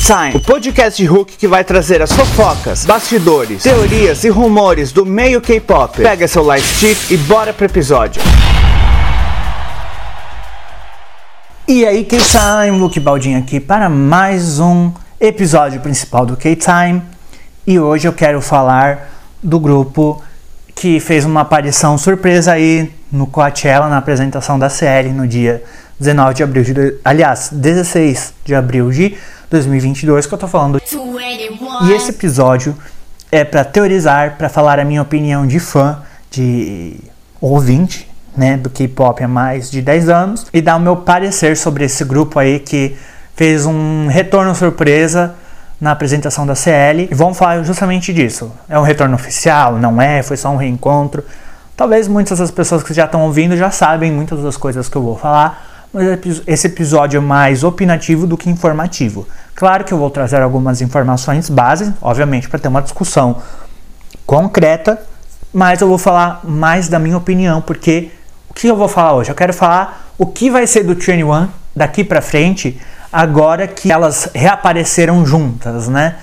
K-Time, o podcast de Hulk que vai trazer as fofocas, bastidores, teorias e rumores do meio K-pop. Pega seu light stick e bora pro episódio. E aí, K-Time, Luke Baldinho aqui para mais um episódio principal do K-Time. E hoje eu quero falar do grupo que fez uma aparição surpresa aí no Coachella, na apresentação da série no dia 19 de abril de, aliás, 16 de abril de 2022 que eu tô falando. E esse episódio é para teorizar, para falar a minha opinião de fã, de ouvinte, né, do K-pop há mais de 10 anos e dar o meu parecer sobre esse grupo aí que fez um retorno surpresa na apresentação da CL e vamos falar justamente disso. É um retorno oficial? Não é? Foi só um reencontro? Talvez muitas das pessoas que já estão ouvindo já sabem muitas das coisas que eu vou falar, mas esse episódio é mais opinativo do que informativo. Claro que eu vou trazer algumas informações base, obviamente, para ter uma discussão concreta, mas eu vou falar mais da minha opinião, porque o que eu vou falar hoje? Eu quero falar o que vai ser do 21 daqui para frente, agora que elas reapareceram juntas, né?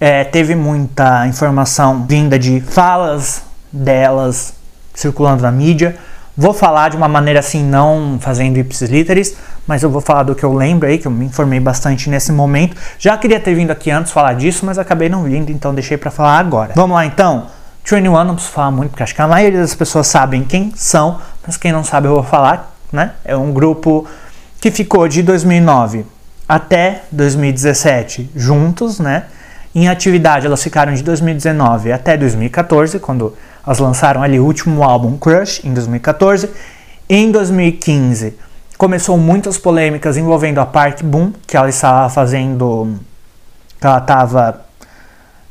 É, teve muita informação vinda de falas delas circulando na mídia Vou falar de uma maneira assim, não fazendo ipsis literis, mas eu vou falar do que eu lembro aí, que eu me informei bastante nesse momento. Já queria ter vindo aqui antes falar disso, mas acabei não vindo, então deixei para falar agora. Vamos lá então. 21 não preciso falar muito, porque acho que a maioria das pessoas sabem quem são, mas quem não sabe eu vou falar, né? É um grupo que ficou de 2009 até 2017 juntos, né? Em atividade, elas ficaram de 2019 até 2014, quando elas lançaram ali o último álbum Crush em 2014. Em 2015 começou muitas polêmicas envolvendo a Park Boom, que ela estava fazendo, que ela estava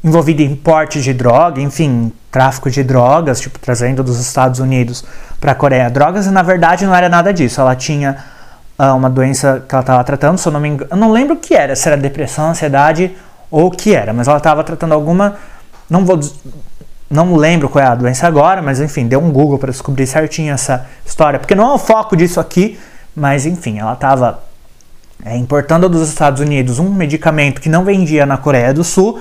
envolvida em porte de droga, enfim, tráfico de drogas, tipo trazendo dos Estados Unidos para a Coreia drogas, e na verdade não era nada disso. Ela tinha uh, uma doença que ela estava tratando, se eu não me engano, eu não lembro o que era, se era depressão, ansiedade ou o que era, mas ela estava tratando alguma, não vou não lembro qual é a doença agora, mas enfim, deu um Google para descobrir certinho essa história, porque não é o foco disso aqui, mas enfim, ela estava é, importando dos Estados Unidos um medicamento que não vendia na Coreia do Sul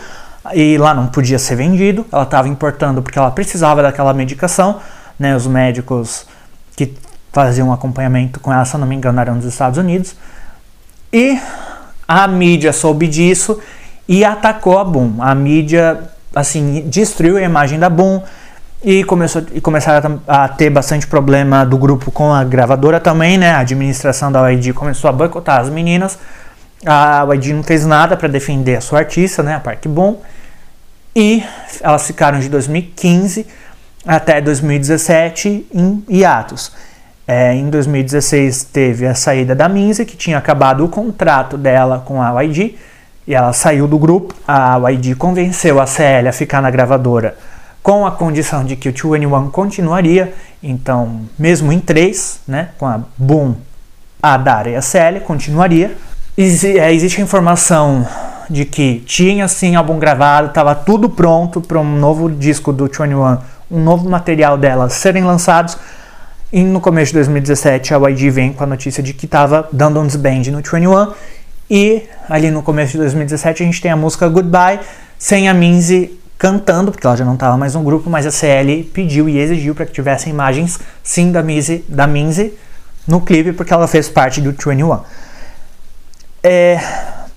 e lá não podia ser vendido, ela estava importando porque ela precisava daquela medicação, né, os médicos que faziam um acompanhamento com ela, se não me engano, eram dos Estados Unidos, e a mídia soube disso e atacou a Boom. A mídia assim, destruiu a imagem da Boom e, começou, e começaram a, ter bastante problema do grupo com a gravadora também, né? A administração da YG começou a boicotar as meninas. A YG não fez nada para defender a sua artista, né? A Park Boom. E elas ficaram de 2015 até 2017 em hiatos. É, em 2016 teve a saída da Minzy, que tinha acabado o contrato dela com a YG e ela saiu do grupo. A YG convenceu a CL a ficar na gravadora com a condição de que o 2NE1 continuaria. Então, mesmo em três, né, com a Boom, a Dara e a CL, continuaria. Exi é, existe a informação de que tinha sim álbum gravado, estava tudo pronto para um novo disco do 2NE1, um novo material dela serem lançados. E no começo de 2017 a YG vem com a notícia de que estava dando um desband no 2NE1 e ali no começo de 2017 a gente tem a música Goodbye, sem a Minzy cantando, porque ela já não estava mais no grupo, mas a CL pediu e exigiu para que tivesse imagens sim da Minzy, da Minzy no clipe, porque ela fez parte do 21. É,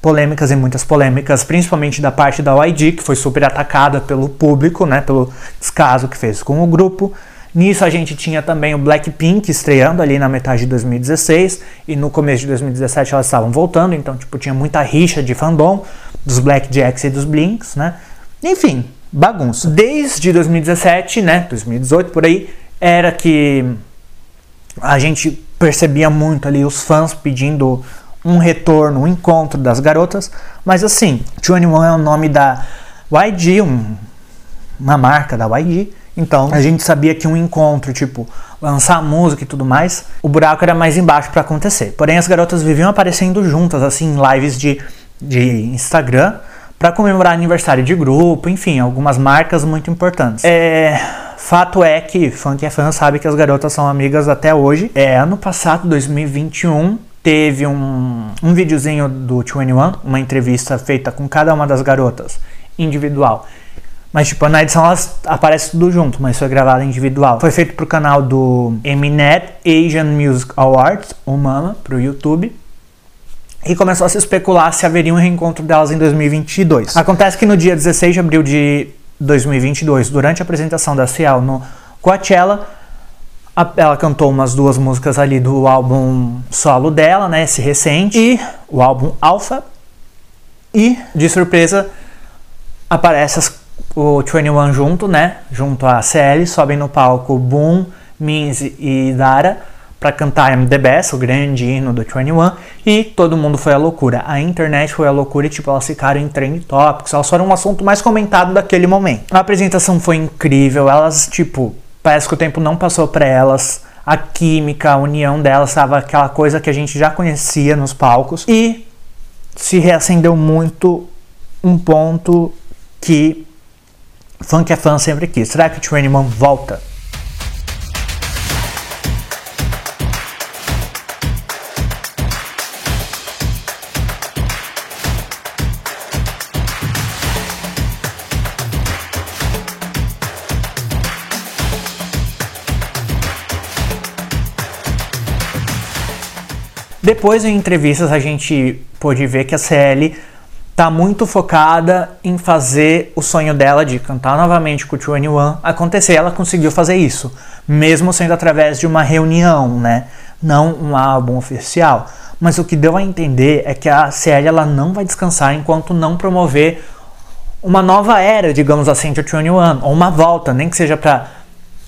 polêmicas e muitas polêmicas, principalmente da parte da YG, que foi super atacada pelo público, né, pelo descaso que fez com o grupo. Nisso a gente tinha também o Blackpink estreando ali na metade de 2016 e no começo de 2017 elas estavam voltando, então tipo tinha muita rixa de fandom dos Blackjacks e dos Blinks, né? Enfim, bagunça. Desde 2017, né, 2018 por aí, era que a gente percebia muito ali os fãs pedindo um retorno, um encontro das garotas, mas assim, 21 é o nome da YG, um, uma marca da YG, então a gente sabia que um encontro, tipo, lançar música e tudo mais, o buraco era mais embaixo para acontecer. Porém, as garotas viviam aparecendo juntas, assim, em lives de, de Instagram, para comemorar aniversário de grupo, enfim, algumas marcas muito importantes. É, fato é que que é fã sabe que as garotas são amigas até hoje. É, ano passado, 2021, teve um, um videozinho do 21, uma entrevista feita com cada uma das garotas, individual. Mas, tipo, na edição elas aparecem tudo junto, mas foi gravado individual. Foi feito pro canal do Eminet Asian Music Awards, o MAMA, pro YouTube. E começou a se especular se haveria um reencontro delas em 2022. Acontece que no dia 16 de abril de 2022, durante a apresentação da Ciel no Coachella, ela cantou umas duas músicas ali do álbum solo dela, né, esse recente, e o álbum Alpha. E, de surpresa, aparece as o 21 junto, né? Junto a CL, sobem no palco Boom, Minzy e Dara para cantar I'm the Best, o grande hino do 21, e todo mundo foi à loucura. A internet foi à loucura e, tipo, elas ficaram em trend topics, elas foram um assunto mais comentado daquele momento. A apresentação foi incrível, elas, tipo, parece que o tempo não passou para elas, a química, a união delas estava aquela coisa que a gente já conhecia nos palcos, e se reacendeu muito um ponto que Funk é fã sempre aqui. Será que o 21 volta? Depois em entrevistas a gente pôde ver que a CL tá muito focada em fazer o sonho dela de cantar novamente com o 21 acontecer. Ela conseguiu fazer isso, mesmo sendo através de uma reunião, né? Não um álbum oficial. Mas o que deu a entender é que a CL ela não vai descansar enquanto não promover uma nova era, digamos assim, de 21, ou uma volta, nem que seja para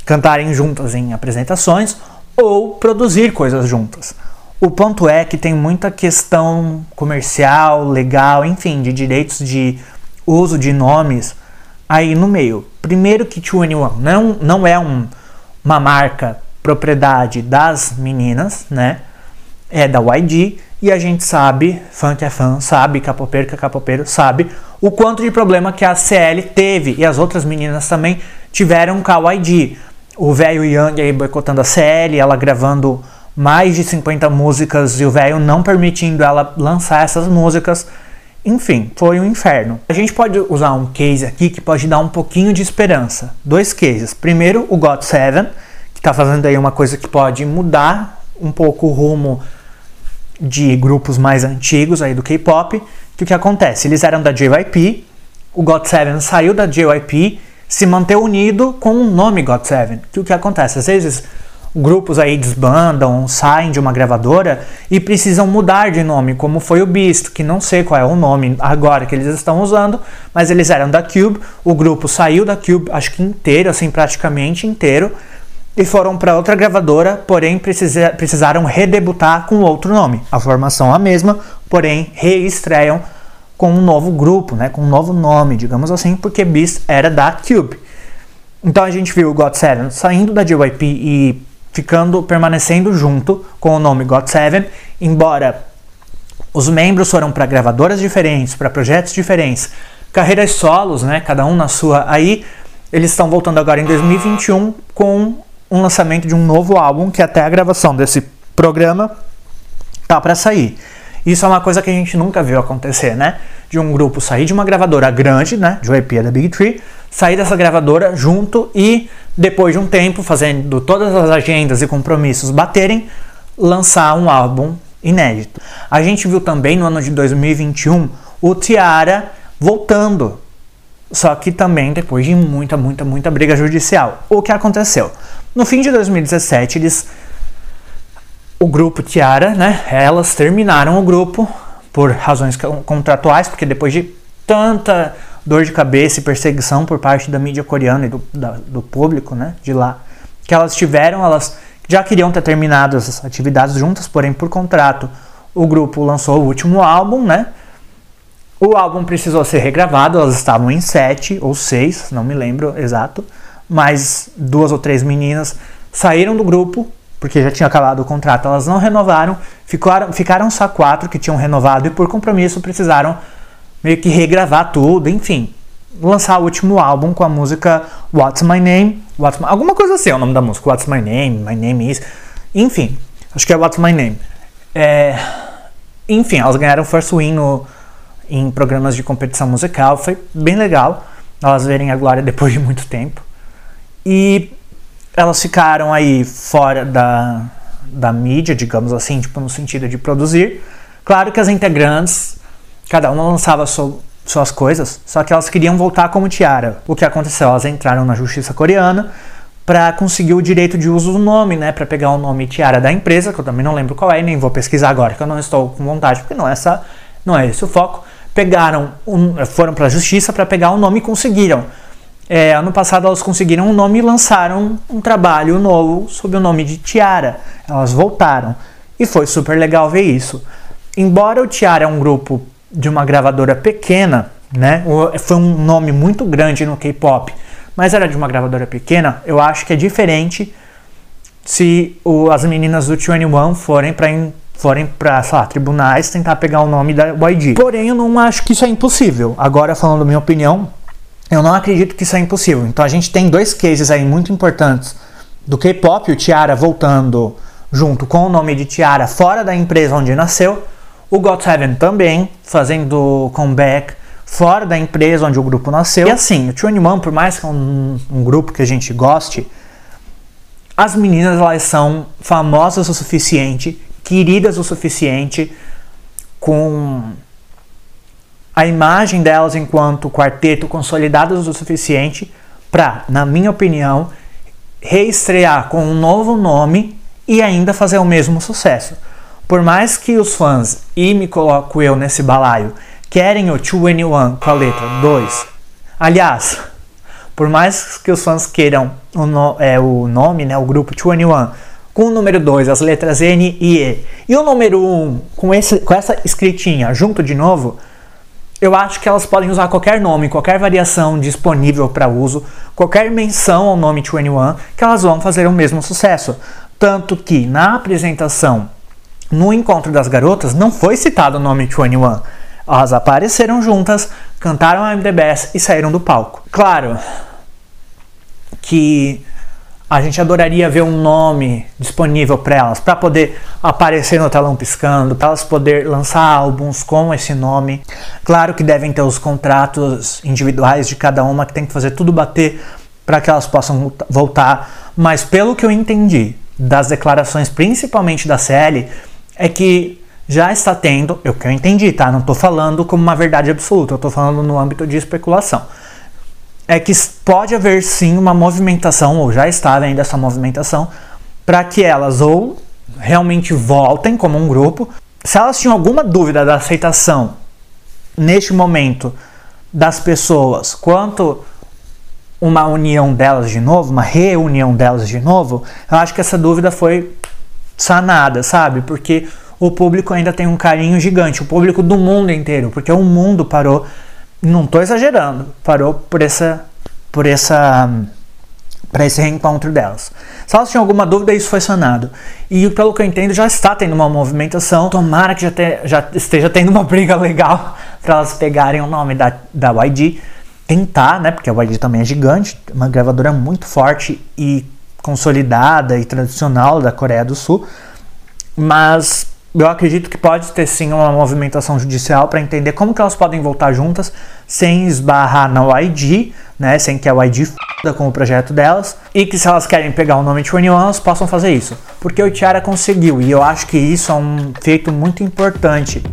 cantarem juntas em apresentações ou produzir coisas juntas. O ponto é que tem muita questão comercial, legal, enfim, de direitos de uso de nomes aí no meio. Primeiro que 21 não, não é um, uma marca propriedade das meninas, né? É da YG e a gente sabe, fã que é fã, sabe, capopeiro que é capopeiro, sabe o quanto de problema que a CL teve e as outras meninas também tiveram com a YG. O velho Young aí boicotando a CL, ela gravando mais de 50 músicas e o velho não permitindo ela lançar essas músicas. Enfim, foi um inferno. A gente pode usar um case aqui que pode dar um pouquinho de esperança. Dois cases. Primeiro, o GOT7, que está fazendo aí uma coisa que pode mudar um pouco o rumo de grupos mais antigos aí do K-pop. Que o que acontece? Eles eram da JYP, o GOT7 saiu da JYP, se manteve unido com o nome GOT7. Que o que acontece? Às vezes grupos aí desbandam, saem de uma gravadora e precisam mudar de nome, como foi o Beast, que não sei qual é o nome agora que eles estão usando, mas eles eram da Cube, o grupo saiu da Cube, acho que inteiro, assim, praticamente inteiro, e foram para outra gravadora, porém precisa, precisaram redebutar com outro nome. A formação é a mesma, porém reestreiam com um novo grupo, né, com um novo nome, digamos assim, porque Beast era da Cube. Então a gente viu o GOT7 saindo da JYP e ficando permanecendo junto com o nome GOT7, embora os membros foram para gravadoras diferentes, para projetos diferentes, carreiras solos, né, cada um na sua. Aí eles estão voltando agora em 2021 com um lançamento de um novo álbum que até a gravação desse programa tá para sair. Isso é uma coisa que a gente nunca viu acontecer, né? De um grupo sair de uma gravadora grande, né? De EP da Big Tree, sair dessa gravadora junto e, depois de um tempo, fazendo todas as agendas e compromissos baterem, lançar um álbum inédito. A gente viu também no ano de 2021 o Tiara voltando, só que também depois de muita, muita, muita briga judicial. O que aconteceu? No fim de 2017, eles o grupo Tiara, né? Elas terminaram o grupo por razões contratuais, porque depois de tanta dor de cabeça e perseguição por parte da mídia coreana e do, da, do público, né, de lá, que elas tiveram, elas já queriam ter terminado as atividades juntas, porém por contrato o grupo lançou o último álbum, né? O álbum precisou ser regravado, elas estavam em sete ou seis, não me lembro exato, mas duas ou três meninas saíram do grupo porque já tinha acabado o contrato, elas não renovaram, ficaram, ficaram só quatro que tinham renovado e por compromisso precisaram meio que regravar tudo, enfim, lançar o último álbum com a música What's My Name, What's My, alguma coisa assim é o nome da música, What's My Name, My Name Is, enfim, acho que é What's My Name. É, enfim, elas ganharam First Win no, em programas de competição musical. Foi bem legal elas verem a Glória depois de muito tempo. E elas ficaram aí fora da, da mídia, digamos assim, tipo no sentido de produzir. Claro que as integrantes, cada uma lançava so, suas coisas, só que elas queriam voltar como Tiara. O que aconteceu? Elas entraram na justiça coreana para conseguir o direito de uso do nome, né, para pegar o nome Tiara da empresa, que eu também não lembro qual é, nem vou pesquisar agora, que eu não estou com vontade, porque não é essa, não é esse o foco. Pegaram, um, foram para a justiça para pegar o nome e conseguiram. É, ano passado elas conseguiram um nome e lançaram um trabalho novo sob o nome de Tiara. Elas voltaram e foi super legal ver isso. Embora o Tiara é um grupo de uma gravadora pequena, né? Foi um nome muito grande no K-pop, mas era de uma gravadora pequena. Eu acho que é diferente se o, as meninas do 21 forem para forem para, tribunais tentar pegar o nome da YG. Porém, eu não acho que isso é impossível. Agora, falando minha opinião, eu não acredito que isso é impossível. Então a gente tem dois cases aí muito importantes do K-pop, o Tiara voltando junto com o nome de Tiara fora da empresa onde nasceu, o got Seven também fazendo comeback fora da empresa onde o grupo nasceu. E assim, o Twenty One, por mais que é um, um grupo que a gente goste, as meninas elas são famosas o suficiente, queridas o suficiente, com a imagem delas enquanto quarteto consolidadas o suficiente para, na minha opinião, reestrear com um novo nome e ainda fazer o mesmo sucesso. Por mais que os fãs, e me coloco eu nesse balaio, querem o 2NE1 com a letra 2, aliás, por mais que os fãs queiram o, no, é, o nome, né, o grupo 2NE1 com o número 2, as letras N e E, e o número 1 um, com, esse, com essa escritinha junto de novo, eu acho que elas podem usar qualquer nome, qualquer variação disponível para uso, qualquer menção ao nome 21, que elas vão fazer o mesmo sucesso. Tanto que na apresentação, no encontro das garotas, não foi citado o nome 21. Elas apareceram juntas, cantaram a MDBS e saíram do palco. Claro que a gente adoraria ver um nome disponível para elas, para poder aparecer no telão piscando, para elas poder lançar álbuns com esse nome. Claro que devem ter os contratos individuais de cada uma, que tem que fazer tudo bater para que elas possam voltar. Mas pelo que eu entendi das declarações, principalmente da CL, é que já está tendo, eu que eu entendi, tá? Não estou falando como uma verdade absoluta, eu estou falando no âmbito de especulação é que pode haver sim uma movimentação, ou já está havendo essa movimentação, para que elas ou realmente voltem como um grupo. Se elas tinham alguma dúvida da aceitação neste momento das pessoas quanto uma união delas de novo, uma reunião delas de novo, eu acho que essa dúvida foi sanada, sabe? Porque o público ainda tem um carinho gigante, o público do mundo inteiro, porque o mundo parou não estou exagerando, parou por essa por essa para esse reencontro delas. Se elas tinham alguma dúvida, isso foi sanado. E pelo que eu entendo, já está tendo uma movimentação. Tomara que já, te, já esteja tendo uma briga legal para elas pegarem o nome da, da YG. Tentar, né? Porque a YG também é gigante, uma gravadora muito forte e consolidada e tradicional da Coreia do Sul. Mas eu acredito que pode ter sim uma movimentação judicial para entender como que elas podem voltar juntas sem esbarrar na YG, né, sem que a YG f*** com o projeto delas, e que se elas querem pegar o nome de 21, elas possam fazer isso. Porque o Tiara conseguiu, e eu acho que isso é um feito muito importante.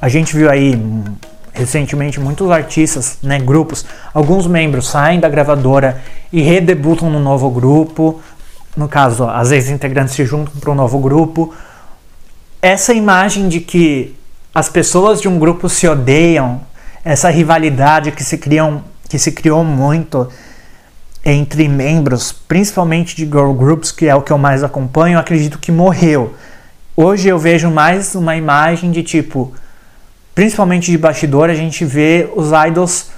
A gente viu aí recentemente muitos artistas, né, grupos, alguns membros saem da gravadora e redebutam no novo grupo. No caso, as ex-integrantes se juntam para um novo grupo. Essa imagem de que as pessoas de um grupo se odeiam, essa rivalidade que se criam, que se criou muito, entre membros, principalmente de girl groups, que é o que eu mais acompanho, acredito que morreu. Hoje eu vejo mais uma imagem de tipo, principalmente de bastidor, a gente vê os idols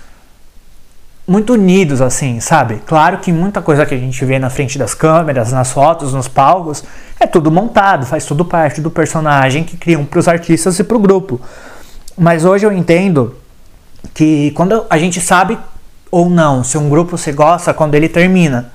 muito unidos, assim, sabe? Claro que muita coisa que a gente vê na frente das câmeras, nas fotos, nos palcos, é tudo montado, faz tudo parte do personagem que criam para os artistas e para o grupo. Mas hoje eu entendo que quando a gente sabe ou não se um grupo se gosta quando ele termina,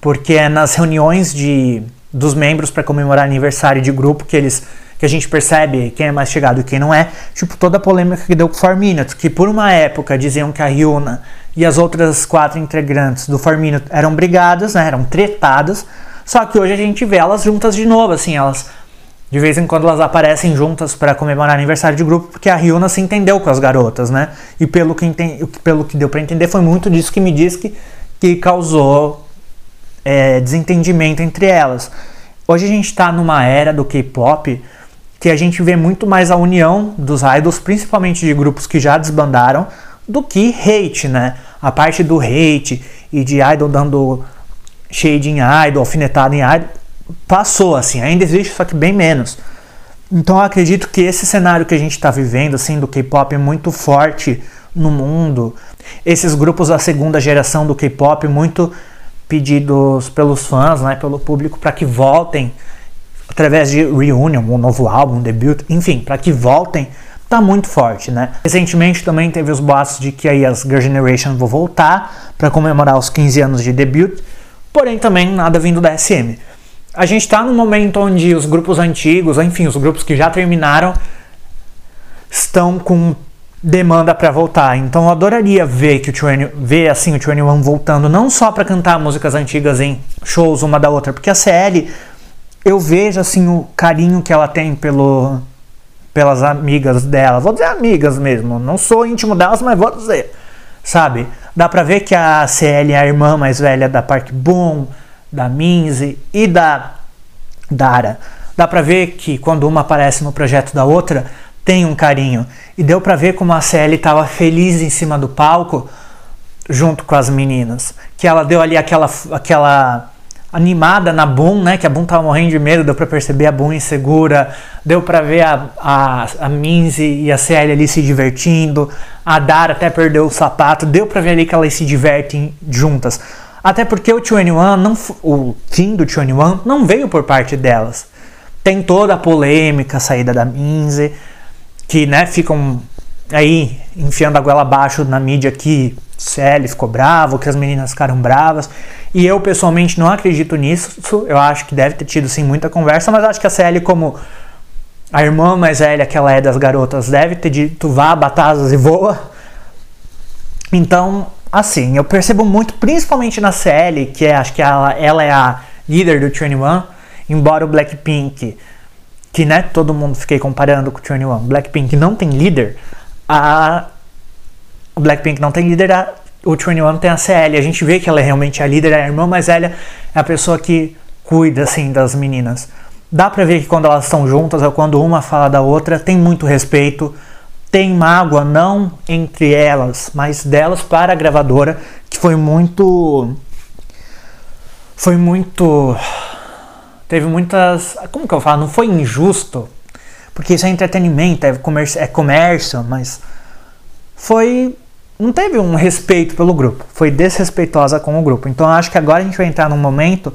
porque é nas reuniões de dos membros para comemorar aniversário de grupo que eles que a gente percebe quem é mais chegado e quem não é, tipo toda a polêmica que deu com 4 Minutes, que por uma época diziam que a Ryuna e as outras quatro integrantes do 4 Minutes eram brigadas, né, eram tretadas, só que hoje a gente vê elas juntas de novo, assim, elas de vez em quando elas aparecem juntas para comemorar aniversário de grupo, porque a Ryuna se entendeu com as garotas, né? E pelo que, pelo que deu para entender, foi muito disso que me diz que, que causou é, desentendimento entre elas. Hoje a gente está numa era do K-pop que a gente vê muito mais a união dos idols, principalmente de grupos que já desbandaram, do que hate, né? A parte do hate e de idol dando shade em idol, alfinetado em idol, passou, assim, ainda existe, só que bem menos. Então eu acredito que esse cenário que a gente está vivendo, assim, do K-pop é muito forte no mundo. Esses grupos da segunda geração do K-pop muito pedidos pelos fãs, né, pelo público, para que voltem através de reunion, um novo álbum, um debut, enfim, para que voltem, tá muito forte, né? Recentemente também teve os boatos de que aí as Girl Generation vão voltar para comemorar os 15 anos de debut, porém também nada vindo da SM a gente está num momento onde os grupos antigos, enfim, os grupos que já terminaram, estão com demanda para voltar. Então eu adoraria ver que o 20, ver assim o 21 voltando não só para cantar músicas antigas em shows uma da outra, porque a CL eu vejo assim o carinho que ela tem pelo pelas amigas dela. Vou dizer amigas mesmo, não sou íntimo delas, mas vou dizer. Sabe? Dá pra ver que a CL é a irmã mais velha da Park Boom, da Minzy e da Dara. Dá para ver que quando uma aparece no projeto da outra, tem um carinho. E deu para ver como a CL estava feliz em cima do palco junto com as meninas. Que ela deu ali aquela aquela animada na Boom, né? Que a Boom tava morrendo de medo, deu para perceber a Boom insegura, deu para ver a, a, a Minzy e a CL ali se divertindo, a Dara até perdeu o sapato, deu para ver ali que elas se divertem juntas. Até porque o 21, não, o fim do 21 não veio por parte delas. Tem toda a polêmica, a saída da Minze, que né, ficam aí enfiando a goela abaixo na mídia que Sally ficou bravo, que as meninas ficaram bravas. E eu pessoalmente não acredito nisso. Eu acho que deve ter tido sim muita conversa, mas acho que a Sally, como a irmã mais velha que ela é das garotas, deve ter dito vá, batasas e voa. Então assim, eu percebo muito, principalmente na CL, que é, acho que ela, ela é a líder do 21, embora o Blackpink, que né, todo mundo fiquei comparando com o 21, Blackpink não tem líder, a o Blackpink não tem líder, a, o 21 tem a CL, a gente vê que ela é realmente a líder, é a irmã mais velha, é a pessoa que cuida assim das meninas. Dá pra ver que quando elas estão juntas, ou quando uma fala da outra, tem muito respeito, tem mágoa não entre elas, mas delas para a gravadora, que foi muito foi muito teve muitas, como que eu falo, não foi injusto, porque isso é entretenimento, é comércio, é comércio, mas foi não teve um respeito pelo grupo, foi desrespeitosa com o grupo. Então acho que agora a gente vai entrar num momento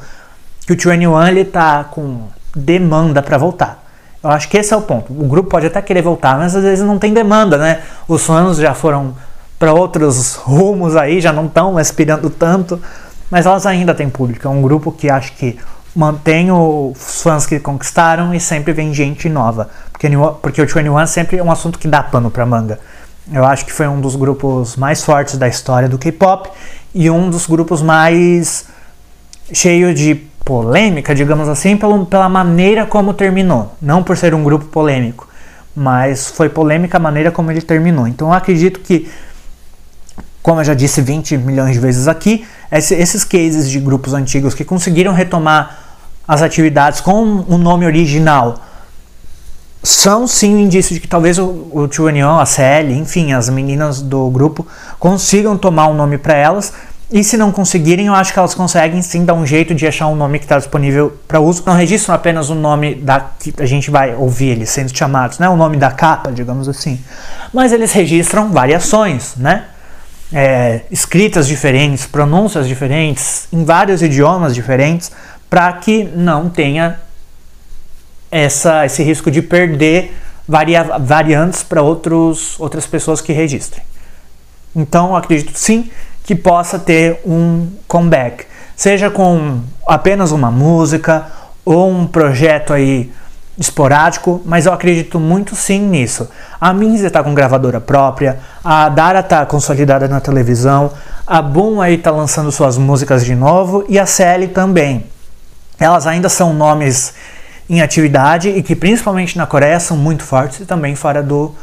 que o 21 ele tá com demanda para voltar. Eu acho que esse é o ponto. O grupo pode até querer voltar, mas às vezes não tem demanda, né? Os fãs já foram para outros rumos aí, já não estão aspirando tanto, mas elas ainda têm público. É um grupo que acho que mantém os fãs que conquistaram e sempre vem gente nova. Porque, porque o 21 sempre é um assunto que dá pano para manga. Eu acho que foi um dos grupos mais fortes da história do K-pop e um dos grupos mais cheio de polêmica, digamos assim, pelo, pela maneira como terminou. Não por ser um grupo polêmico, mas foi polêmica a maneira como ele terminou. Então eu acredito que, como eu já disse 20 milhões de vezes aqui, esses cases de grupos antigos que conseguiram retomar as atividades com o nome original são sim um indício de que talvez o, o a CL, enfim, as meninas do grupo consigam tomar um nome para elas E se não conseguirem, eu acho que elas conseguem sim dar um jeito de achar um nome que está disponível para uso. Não registram apenas o nome da que a gente vai ouvir eles sendo chamados, né? O nome da capa, digamos assim. Mas eles registram variações, né? É, escritas diferentes, pronúncias diferentes, em vários idiomas diferentes, para que não tenha essa, esse risco de perder varia, variantes para outras pessoas que registrem. Então, acredito sim que possa ter um comeback, seja com apenas uma música ou um projeto aí esporádico, mas eu acredito muito sim nisso. A Minzy está com gravadora própria, a Dara está consolidada na televisão, a Boom aí está lançando suas músicas de novo e a Sally também. Elas ainda são nomes em atividade e que principalmente na Coreia são muito fortes e também fora do,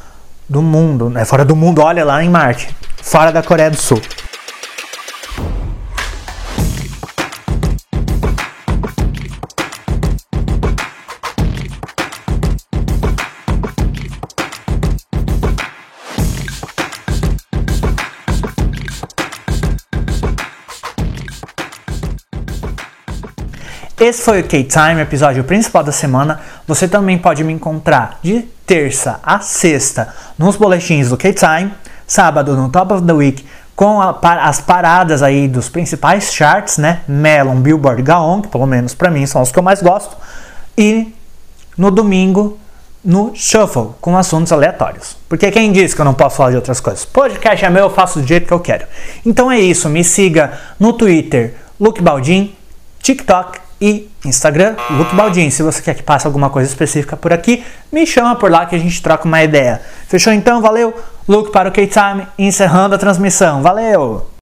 do mundo, né? Fora do mundo, olha lá em Marte, fora da Coreia do Sul. Esse foi o K-Time, episódio principal da semana. Você também pode me encontrar de terça a sexta nos boletins do K-Time, sábado no Top of the Week com a, as paradas aí dos principais charts, né? Melon, Billboard, Gaon, que pelo menos para mim são os que eu mais gosto, e no domingo no Shuffle com assuntos aleatórios. Porque quem disse que eu não posso falar de outras coisas? Podcast é meu, eu faço do jeito que eu quero. Então é isso, me siga no Twitter, Luke Baldin, TikTok e Instagram, Luke Baldin. Se você quer que passe alguma coisa específica por aqui, me chama por lá que a gente troca uma ideia. Fechou então? Valeu? Luke para o K-Time, encerrando a transmissão. Valeu!